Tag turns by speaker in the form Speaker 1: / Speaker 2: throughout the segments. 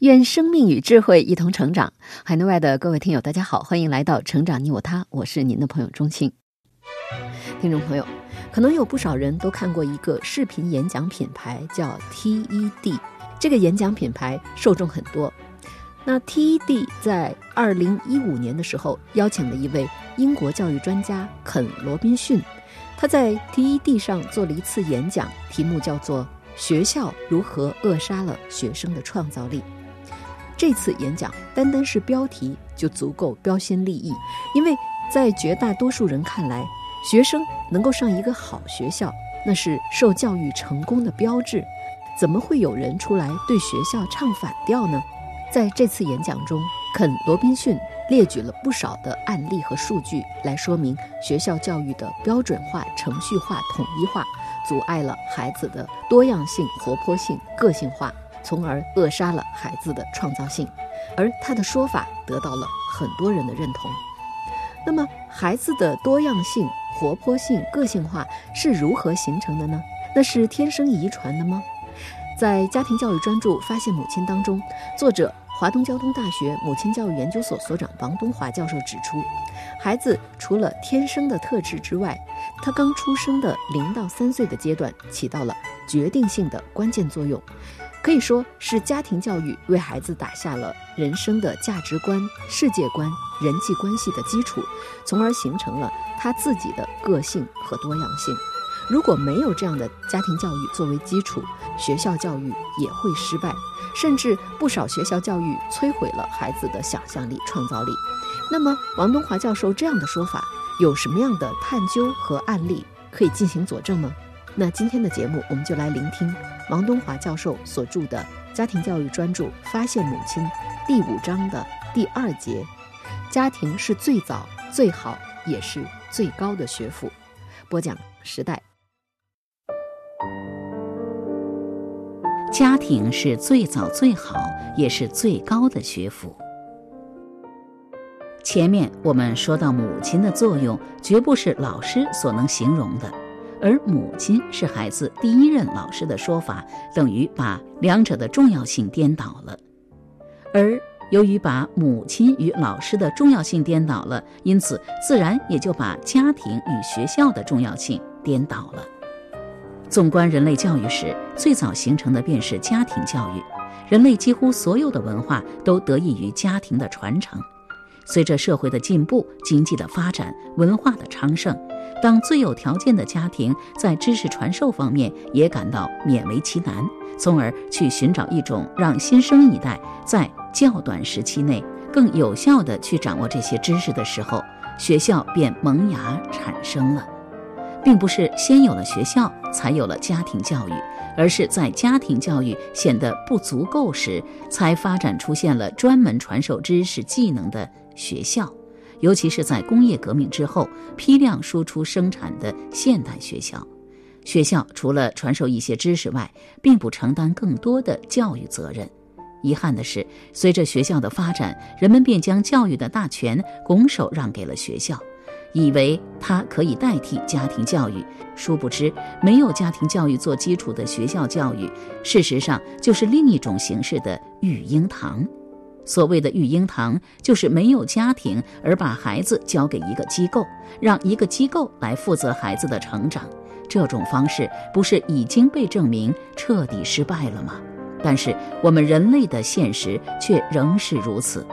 Speaker 1: 愿生命与智慧一同成长。海内外的各位听友，大家好，欢迎来到《成长你我他》，我是您的朋友钟庆。听众朋友，可能有不少人都看过一个视频演讲品牌，叫 TED。这个演讲品牌受众很多。那 TED 在二零一五年的时候，邀请了一位英国教育专家肯·罗宾逊，他在 TED 上做了一次演讲，题目叫做《学校如何扼杀了学生的创造力》。这次演讲单单是标题就足够标新立异，因为在绝大多数人看来，学生能够上一个好学校，那是受教育成功的标志。怎么会有人出来对学校唱反调呢？在这次演讲中，肯·罗宾逊列举了不少的案例和数据，来说明学校教育的标准化、程序化、统一化，阻碍了孩子的多样性、活泼性、个性化。从而扼杀了孩子的创造性，而他的说法得到了很多人的认同。那么，孩子的多样性、活泼性、个性化是如何形成的呢？那是天生遗传的吗？在家庭教育专注发现母亲当中，作者华东交通大学母亲教育研究所所长王东华教授指出，孩子除了天生的特质之外，他刚出生的零到三岁的阶段起到了决定性的关键作用。可以说是家庭教育为孩子打下了人生的价值观、世界观、人际关系的基础，从而形成了他自己的个性和多样性。如果没有这样的家庭教育作为基础，学校教育也会失败，甚至不少学校教育摧毁了孩子的想象力、创造力。那么，王东华教授这样的说法有什么样的探究和案例可以进行佐证吗？那今天的节目，我们就来聆听。王东华教授所著的《家庭教育专著发现母亲》第五章的第二节：家庭是最早、最好，也是最高的学府。播讲时代。
Speaker 2: 家庭是最早、最好，也是最高的学府。前面我们说到，母亲的作用绝不是老师所能形容的。而母亲是孩子第一任老师的说法，等于把两者的重要性颠倒了。而由于把母亲与老师的重要性颠倒了，因此自然也就把家庭与学校的重要性颠倒了。纵观人类教育史，最早形成的便是家庭教育。人类几乎所有的文化都得益于家庭的传承。随着社会的进步、经济的发展、文化的昌盛。当最有条件的家庭在知识传授方面也感到勉为其难，从而去寻找一种让新生一代在较短时期内更有效地去掌握这些知识的时候，学校便萌芽产生了。并不是先有了学校才有了家庭教育，而是在家庭教育显得不足够时，才发展出现了专门传授知识技能的学校。尤其是在工业革命之后，批量输出生产的现代学校，学校除了传授一些知识外，并不承担更多的教育责任。遗憾的是，随着学校的发展，人们便将教育的大权拱手让给了学校，以为它可以代替家庭教育。殊不知，没有家庭教育做基础的学校教育，事实上就是另一种形式的育婴堂。所谓的育婴堂，就是没有家庭而把孩子交给一个机构，让一个机构来负责孩子的成长。这种方式不是已经被证明彻底失败了吗？但是我们人类的现实却仍是如此。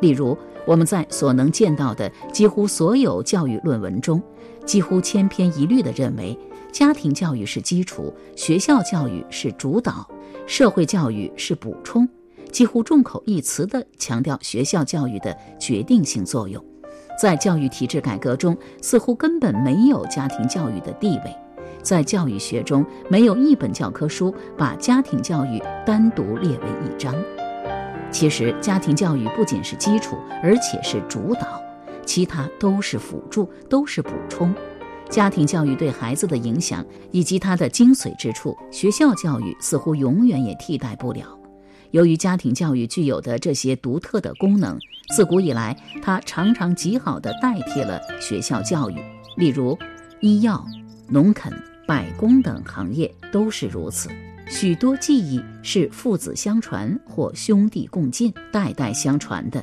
Speaker 2: 例如，我们在所能见到的几乎所有教育论文中，几乎千篇一律地认为，家庭教育是基础，学校教育是主导，社会教育是补充。几乎众口一词地强调学校教育的决定性作用，在教育体制改革中，似乎根本没有家庭教育的地位，在教育学中没有一本教科书把家庭教育单独列为一章。其实，家庭教育不仅是基础，而且是主导，其他都是辅助，都是补充。家庭教育对孩子的影响以及它的精髓之处，学校教育似乎永远也替代不了。由于家庭教育具有的这些独特的功能，自古以来，它常常极好地代替了学校教育。例如，医药、农垦、百工等行业都是如此。许多技艺是父子相传或兄弟共进、代代相传的，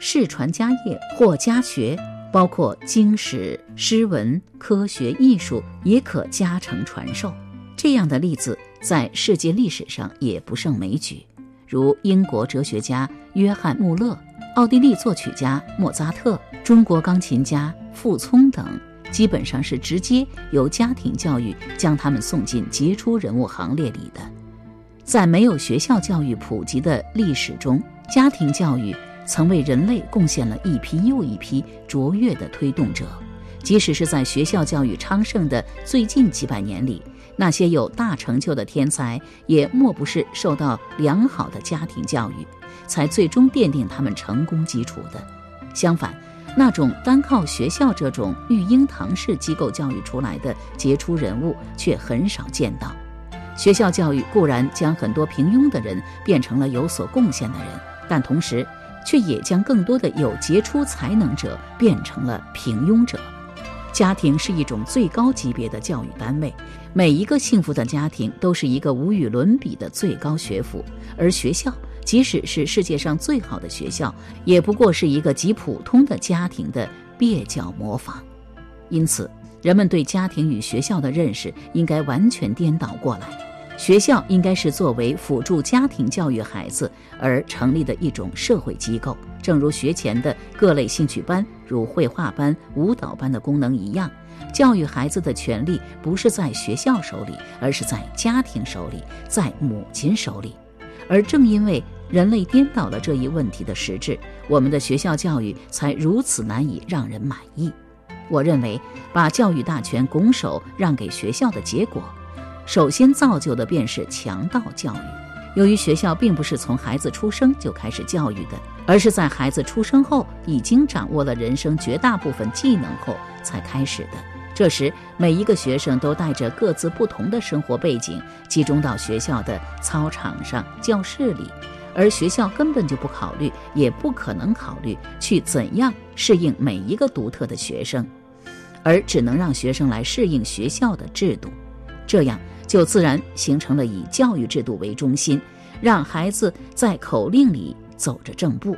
Speaker 2: 世传家业或家学，包括经史、诗文、科学、艺术，也可加成传授。这样的例子在世界历史上也不胜枚举，如英国哲学家约翰·穆勒、奥地利作曲家莫扎特、中国钢琴家傅聪等。基本上是直接由家庭教育将他们送进杰出人物行列里的。在没有学校教育普及的历史中，家庭教育曾为人类贡献了一批又一批卓越的推动者。即使是在学校教育昌盛的最近几百年里，那些有大成就的天才也莫不是受到良好的家庭教育，才最终奠定他们成功基础的。相反，那种单靠学校这种育婴堂式机构教育出来的杰出人物却很少见到。学校教育固然将很多平庸的人变成了有所贡献的人，但同时却也将更多的有杰出才能者变成了平庸者。家庭是一种最高级别的教育单位，每一个幸福的家庭都是一个无与伦比的最高学府，而学校。即使是世界上最好的学校，也不过是一个极普通的家庭的蹩脚模仿。因此，人们对家庭与学校的认识应该完全颠倒过来。学校应该是作为辅助家庭教育孩子而成立的一种社会机构，正如学前的各类兴趣班，如绘画班、舞蹈班的功能一样。教育孩子的权利不是在学校手里，而是在家庭手里，在母亲手里。而正因为人类颠倒了这一问题的实质，我们的学校教育才如此难以让人满意。我认为，把教育大权拱手让给学校的结果，首先造就的便是强盗教育。由于学校并不是从孩子出生就开始教育的，而是在孩子出生后已经掌握了人生绝大部分技能后才开始的。这时，每一个学生都带着各自不同的生活背景，集中到学校的操场上、教室里，而学校根本就不考虑，也不可能考虑去怎样适应每一个独特的学生，而只能让学生来适应学校的制度。这样就自然形成了以教育制度为中心，让孩子在口令里走着正步，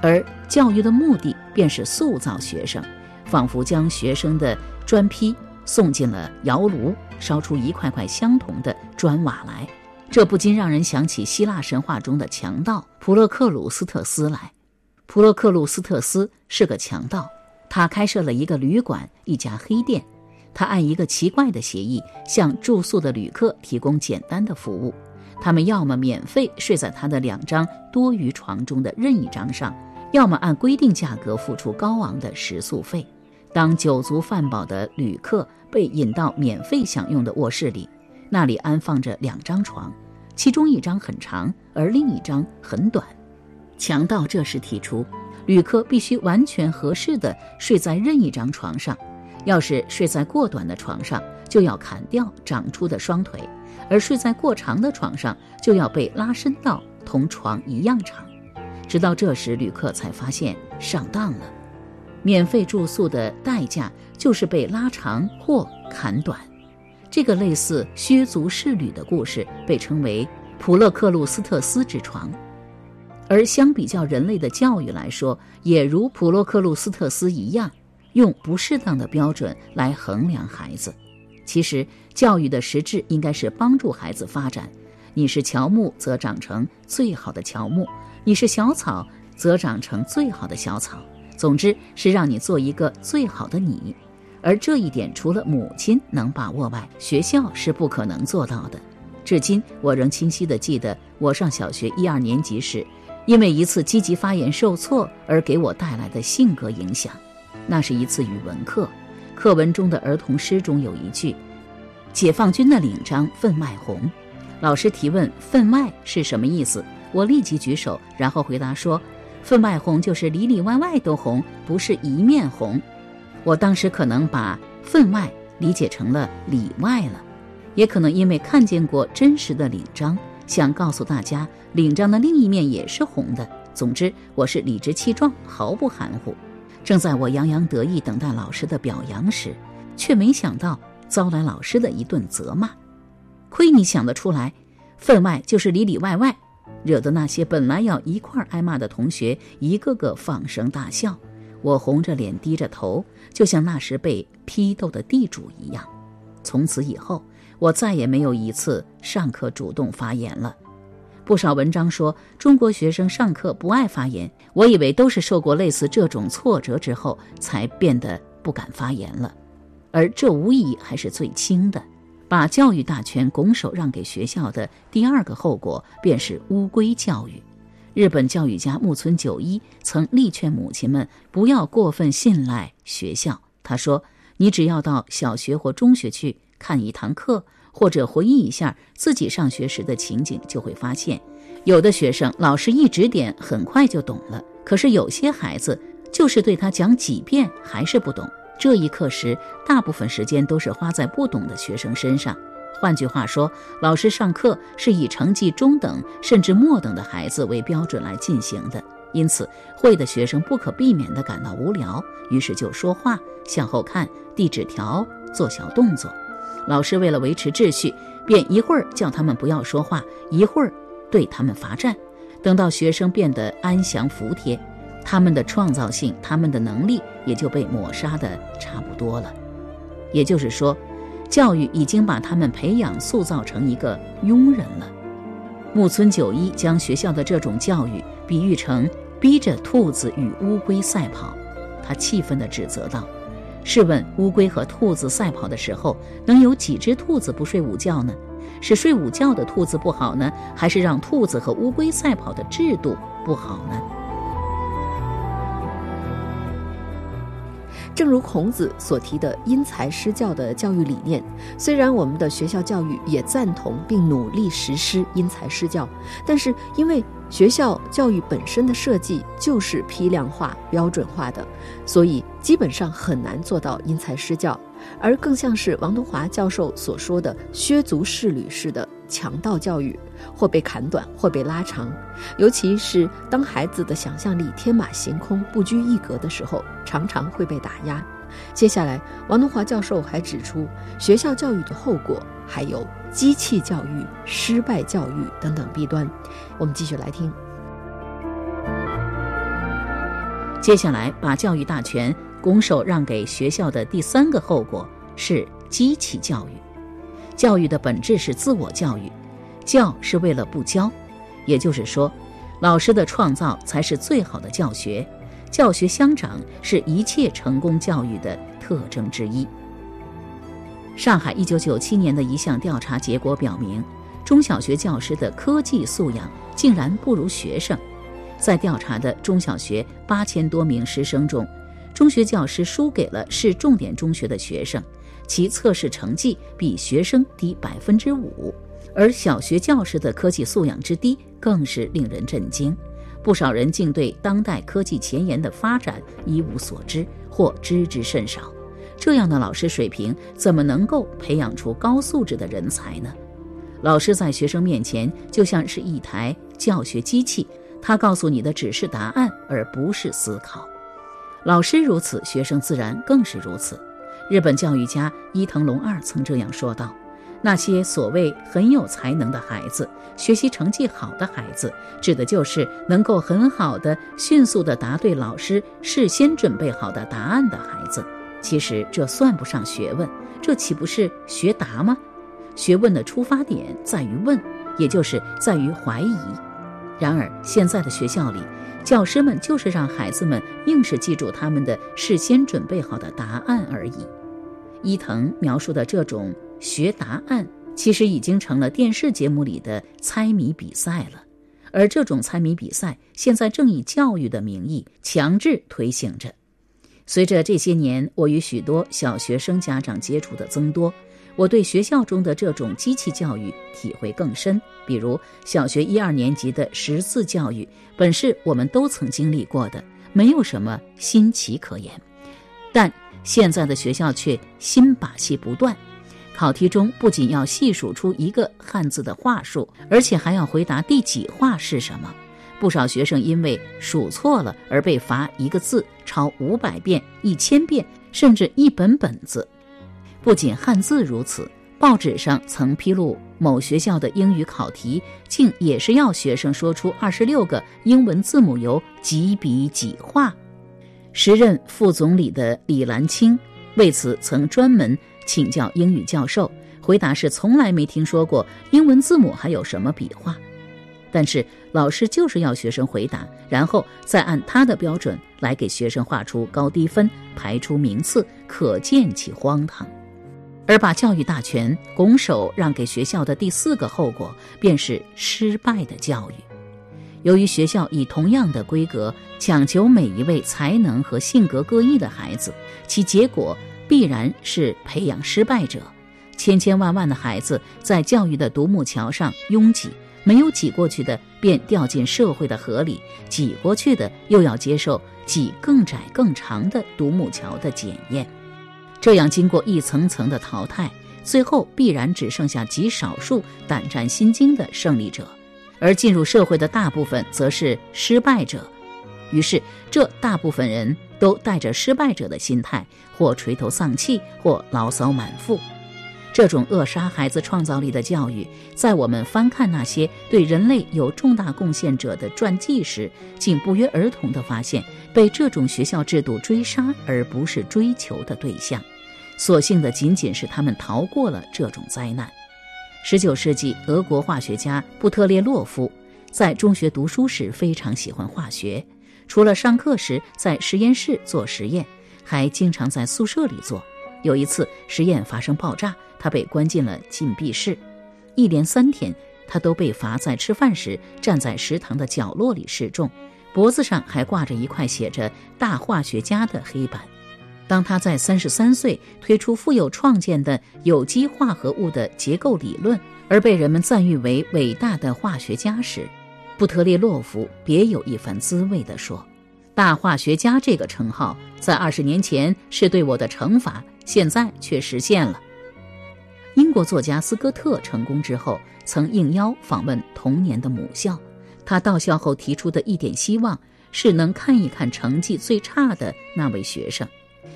Speaker 2: 而教育的目的便是塑造学生，仿佛将学生的。砖坯送进了窑炉，烧出一块块相同的砖瓦来，这不禁让人想起希腊神话中的强盗普洛克鲁斯特斯来。普洛克鲁斯特斯是个强盗，他开设了一个旅馆，一家黑店。他按一个奇怪的协议，向住宿的旅客提供简单的服务。他们要么免费睡在他的两张多余床中的任意张上，要么按规定价格付出高昂的食宿费。当酒足饭饱的旅客被引到免费享用的卧室里，那里安放着两张床，其中一张很长，而另一张很短。强盗这时提出，旅客必须完全合适的睡在任意张床上，要是睡在过短的床上，就要砍掉长出的双腿；而睡在过长的床上，就要被拉伸到同床一样长。直到这时，旅客才发现上当了。免费住宿的代价就是被拉长或砍短，这个类似削足适履的故事被称为普勒克鲁斯特斯之床。而相比较人类的教育来说，也如普洛克鲁斯特斯一样，用不适当的标准来衡量孩子。其实，教育的实质应该是帮助孩子发展。你是乔木，则长成最好的乔木；你是小草，则长成最好的小草。总之是让你做一个最好的你，而这一点除了母亲能把握外，学校是不可能做到的。至今我仍清晰地记得，我上小学一二年级时，因为一次积极发言受挫而给我带来的性格影响。那是一次语文课，课文中的儿童诗中有一句：“解放军的领章分外红。”老师提问“分外”是什么意思？我立即举手，然后回答说：“分外红就是里里外外都红，不是一面红。”我当时可能把分外理解成了里外了，也可能因为看见过真实的领章，想告诉大家领章的另一面也是红的。总之，我是理直气壮，毫不含糊。正在我洋洋得意等待老师的表扬时，却没想到遭来老师的一顿责骂。亏你想得出来，分外就是里里外外，惹得那些本来要一块挨骂的同学一个个放声大笑。我红着脸低着头，就像那时被批斗的地主一样。从此以后，我再也没有一次上课主动发言了。不少文章说中国学生上课不爱发言，我以为都是受过类似这种挫折之后才变得不敢发言了，而这无疑还是最轻的。把教育大权拱手让给学校的第二个后果便是乌龟教育。日本教育家木村久一曾力劝母亲们不要过分信赖学校。他说：“你只要到小学或中学去看一堂课。”或者回忆一下自己上学时的情景，就会发现，有的学生老师一指点，很快就懂了；可是有些孩子，就是对他讲几遍还是不懂。这一课时，大部分时间都是花在不懂的学生身上。换句话说，老师上课是以成绩中等甚至末等的孩子为标准来进行的，因此会的学生不可避免地感到无聊，于是就说话、向后看、递纸条、做小动作。老师为了维持秩序，便一会儿叫他们不要说话，一会儿对他们罚站。等到学生变得安详服帖，他们的创造性、他们的能力也就被抹杀的差不多了。也就是说，教育已经把他们培养、塑造成一个庸人了。木村久一将学校的这种教育比喻成逼着兔子与乌龟赛跑，他气愤地指责道。试问，乌龟和兔子赛跑的时候，能有几只兔子不睡午觉呢？是睡午觉的兔子不好呢，还是让兔子和乌龟赛跑的制度不好呢？
Speaker 1: 正如孔子所提的“因材施教”的教育理念，虽然我们的学校教育也赞同并努力实施因材施教，但是因为学校教育本身的设计就是批量化、标准化的，所以基本上很难做到因材施教，而更像是王东华教授所说的“削足适履式的”强盗教育。或被砍短，或被拉长，尤其是当孩子的想象力天马行空、不拘一格的时候，常常会被打压。接下来，王东华教授还指出，学校教育的后果还有机器教育、失败教育等等弊端。我们继续来听。
Speaker 2: 接下来，把教育大权拱手让给学校的第三个后果是机器教育。教育的本质是自我教育。教是为了不教，也就是说，老师的创造才是最好的教学。教学相长是一切成功教育的特征之一。上海一九九七年的一项调查结果表明，中小学教师的科技素养竟然不如学生。在调查的中小学八千多名师生中，中学教师输给了市重点中学的学生，其测试成绩比学生低百分之五。而小学教师的科技素养之低，更是令人震惊。不少人竟对当代科技前沿的发展一无所知，或知之甚少。这样的老师水平，怎么能够培养出高素质的人才呢？老师在学生面前就像是一台教学机器，他告诉你的只是答案，而不是思考。老师如此，学生自然更是如此。日本教育家伊藤隆二曾这样说道。那些所谓很有才能的孩子，学习成绩好的孩子，指的就是能够很好的、迅速地答对老师事先准备好的答案的孩子。其实这算不上学问，这岂不是学答吗？学问的出发点在于问，也就是在于怀疑。然而现在的学校里，教师们就是让孩子们硬是记住他们的事先准备好的答案而已。伊藤描述的这种。学答案其实已经成了电视节目里的猜谜比赛了，而这种猜谜比赛现在正以教育的名义强制推行着。随着这些年我与许多小学生家长接触的增多，我对学校中的这种机器教育体会更深。比如小学一二年级的识字教育，本是我们都曾经历过的，没有什么新奇可言。但现在的学校却新把戏不断，考题中不仅要细数出一个汉字的画数，而且还要回答第几画是什么。不少学生因为数错了而被罚一个字抄五百遍、一千遍，甚至一本本子。不仅汉字如此，报纸上曾披露某学校的英语考题，竟也是要学生说出二十六个英文字母由几笔几画。时任副总理的李兰清为此曾专门请教英语教授，回答是从来没听说过英文字母还有什么笔画。但是老师就是要学生回答，然后再按他的标准来给学生画出高低分，排出名次，可见其荒唐。而把教育大权拱手让给学校的第四个后果，便是失败的教育。由于学校以同样的规格强求每一位才能和性格各异的孩子，其结果必然是培养失败者。千千万万的孩子在教育的独木桥上拥挤。没有挤过去的，便掉进社会的河里；挤过去的，又要接受挤更窄更长的独木桥的检验。这样经过一层层的淘汰，最后必然只剩下极少数胆战心惊的胜利者，而进入社会的大部分则是失败者。于是，这大部分人都带着失败者的心态，或垂头丧气，或牢骚满腹。这种扼杀孩子创造力的教育，在我们翻看那些对人类有重大贡献者的传记时，竟不约而同地发现，被这种学校制度追杀而不是追求的对象，所幸的仅仅是他们逃过了这种灾难。十九世纪，俄国化学家布特列洛夫在中学读书时非常喜欢化学，除了上课时在实验室做实验，还经常在宿舍里做。有一次实验发生爆炸。他被关进了禁闭室，一连三天，他都被罚在吃饭时站在食堂的角落里示众，脖子上还挂着一块写着“大化学家”的黑板。当他在三十三岁推出富有创建的有机化合物的结构理论，而被人们赞誉为伟大的化学家时，布特列洛夫别有一番滋味地说：“大化学家这个称号，在二十年前是对我的惩罚，现在却实现了。”英国作家斯科特成功之后，曾应邀访问童年的母校。他到校后提出的一点希望是能看一看成绩最差的那位学生。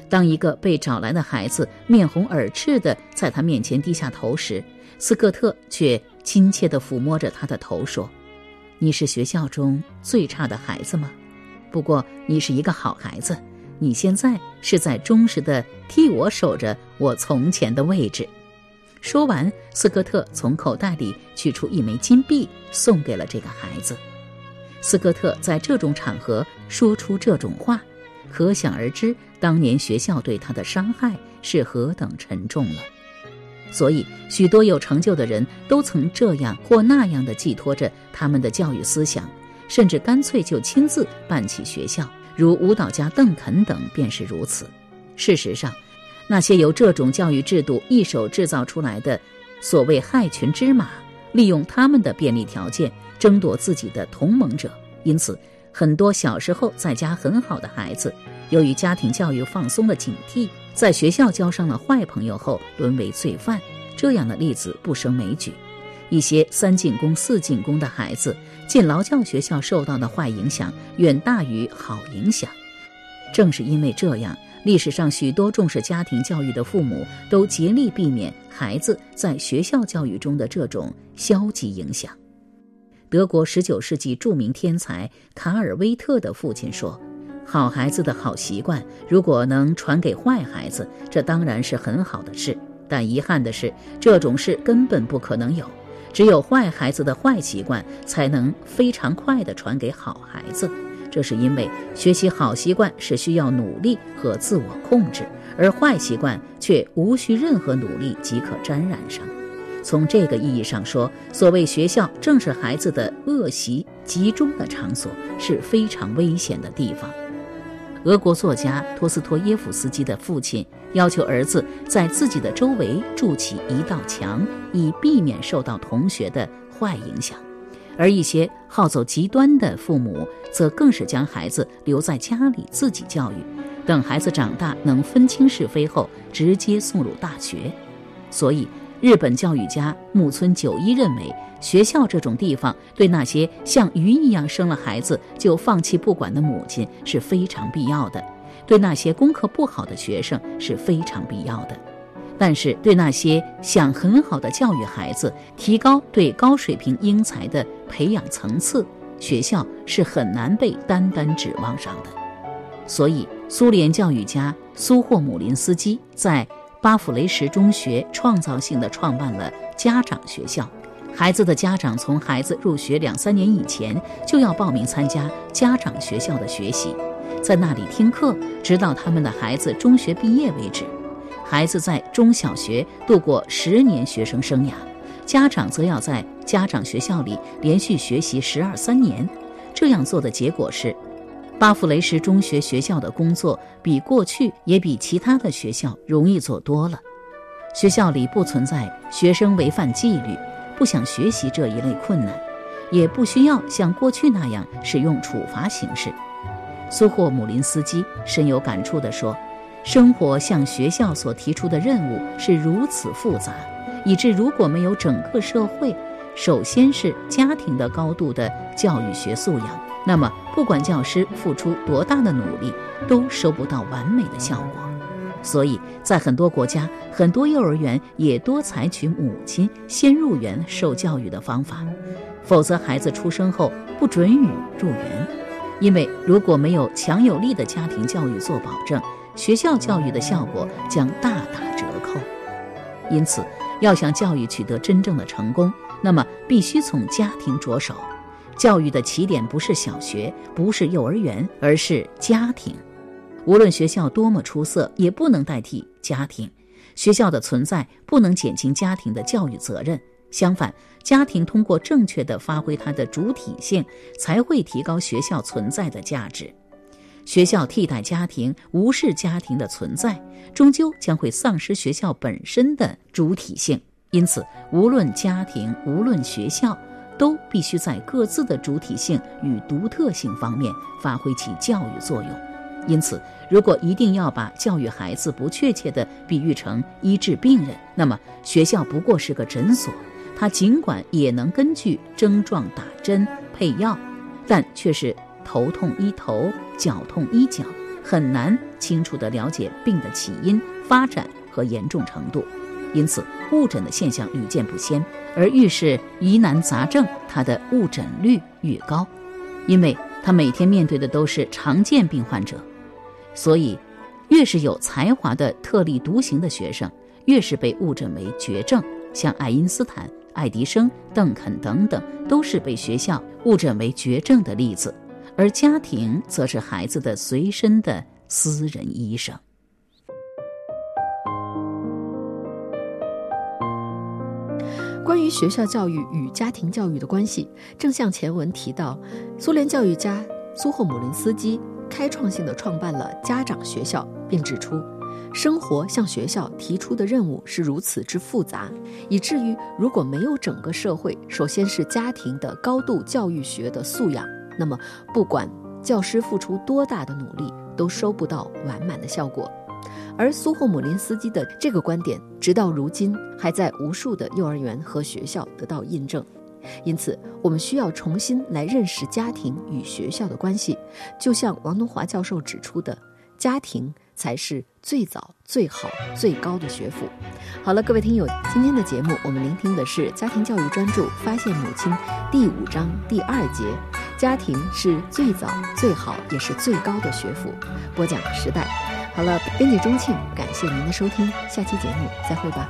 Speaker 2: 当一个被找来的孩子面红耳赤地在他面前低下头时，斯科特却亲切地抚摸着他的头说：“你是学校中最差的孩子吗？不过你是一个好孩子。你现在是在忠实地替我守着我从前的位置。”说完，斯科特从口袋里取出一枚金币，送给了这个孩子。斯科特在这种场合说出这种话，可想而知，当年学校对他的伤害是何等沉重了。所以，许多有成就的人都曾这样或那样的寄托着他们的教育思想，甚至干脆就亲自办起学校，如舞蹈家邓肯等便是如此。事实上，那些由这种教育制度一手制造出来的所谓害群之马，利用他们的便利条件争夺自己的同盟者。因此，很多小时候在家很好的孩子，由于家庭教育放松了警惕，在学校交上了坏朋友后，沦为罪犯。这样的例子不胜枚举。一些三进宫、四进宫的孩子进劳教学校受到的坏影响远大于好影响。正是因为这样。历史上许多重视家庭教育的父母都竭力避免孩子在学校教育中的这种消极影响。德国19世纪著名天才卡尔威特的父亲说：“好孩子的好习惯，如果能传给坏孩子，这当然是很好的事。但遗憾的是，这种事根本不可能有。只有坏孩子的坏习惯，才能非常快地传给好孩子。”这是因为学习好习惯是需要努力和自我控制，而坏习惯却无需任何努力即可沾染上。从这个意义上说，所谓学校正是孩子的恶习集中的场所，是非常危险的地方。俄国作家托斯托耶夫斯基的父亲要求儿子在自己的周围筑起一道墙，以避免受到同学的坏影响；而一些好走极端的父母则更是将孩子留在家里自己教育，等孩子长大能分清是非后，直接送入大学。所以，日本教育家木村久一认为。学校这种地方，对那些像鱼一样生了孩子就放弃不管的母亲是非常必要的；对那些功课不好的学生是非常必要的。但是，对那些想很好的教育孩子、提高对高水平英才的培养层次，学校是很难被单单指望上的。所以，苏联教育家苏霍姆林斯基在巴甫雷什中学创造性的创办了家长学校。孩子的家长从孩子入学两三年以前就要报名参加家长学校的学习，在那里听课，直到他们的孩子中学毕业为止。孩子在中小学度过十年学生生涯，家长则要在家长学校里连续学习十二三年。这样做的结果是，巴弗雷什中学学校的工作比过去也比其他的学校容易做多了。学校里不存在学生违反纪律。不想学习这一类困难，也不需要像过去那样使用处罚形式。苏霍姆林斯基深有感触地说：“生活向学校所提出的任务是如此复杂，以致如果没有整个社会，首先是家庭的高度的教育学素养，那么不管教师付出多大的努力，都收不到完美的效果。”所以在很多国家，很多幼儿园也多采取母亲先入园受教育的方法，否则孩子出生后不准予入园。因为如果没有强有力的家庭教育做保证，学校教育的效果将大打折扣。因此，要想教育取得真正的成功，那么必须从家庭着手。教育的起点不是小学，不是幼儿园，而是家庭。无论学校多么出色，也不能代替家庭。学校的存在不能减轻家庭的教育责任，相反，家庭通过正确的发挥它的主体性，才会提高学校存在的价值。学校替代家庭，无视家庭的存在，终究将会丧失学校本身的主体性。因此，无论家庭，无论学校，都必须在各自的主体性与独特性方面发挥起教育作用。因此，如果一定要把教育孩子不确切地比喻成医治病人，那么学校不过是个诊所。它尽管也能根据症状打针配药，但却是头痛医头，脚痛医脚，很难清楚地了解病的起因、发展和严重程度。因此，误诊的现象屡见不鲜，而越是疑难杂症，他的误诊率越高，因为他每天面对的都是常见病患者。所以，越是有才华的特立独行的学生，越是被误诊为绝症。像爱因斯坦、爱迪生、邓肯等等，都是被学校误诊为绝症的例子。而家庭则是孩子的随身的私人医生。
Speaker 1: 关于学校教育与家庭教育的关系，正像前文提到，苏联教育家苏霍姆林斯基。开创性的创办了家长学校，并指出，生活向学校提出的任务是如此之复杂，以至于如果没有整个社会，首先是家庭的高度教育学的素养，那么不管教师付出多大的努力，都收不到完满的效果。而苏霍姆林斯基的这个观点，直到如今还在无数的幼儿园和学校得到印证。因此，我们需要重新来认识家庭与学校的关系。就像王东华教授指出的，家庭才是最早、最好、最高的学府。好了，各位听友，今天的节目我们聆听的是家庭教育专注《发现母亲》第五章第二节：家庭是最早、最好也是最高的学府。播讲时代。好了，编辑钟庆，感谢您的收听，下期节目再会吧。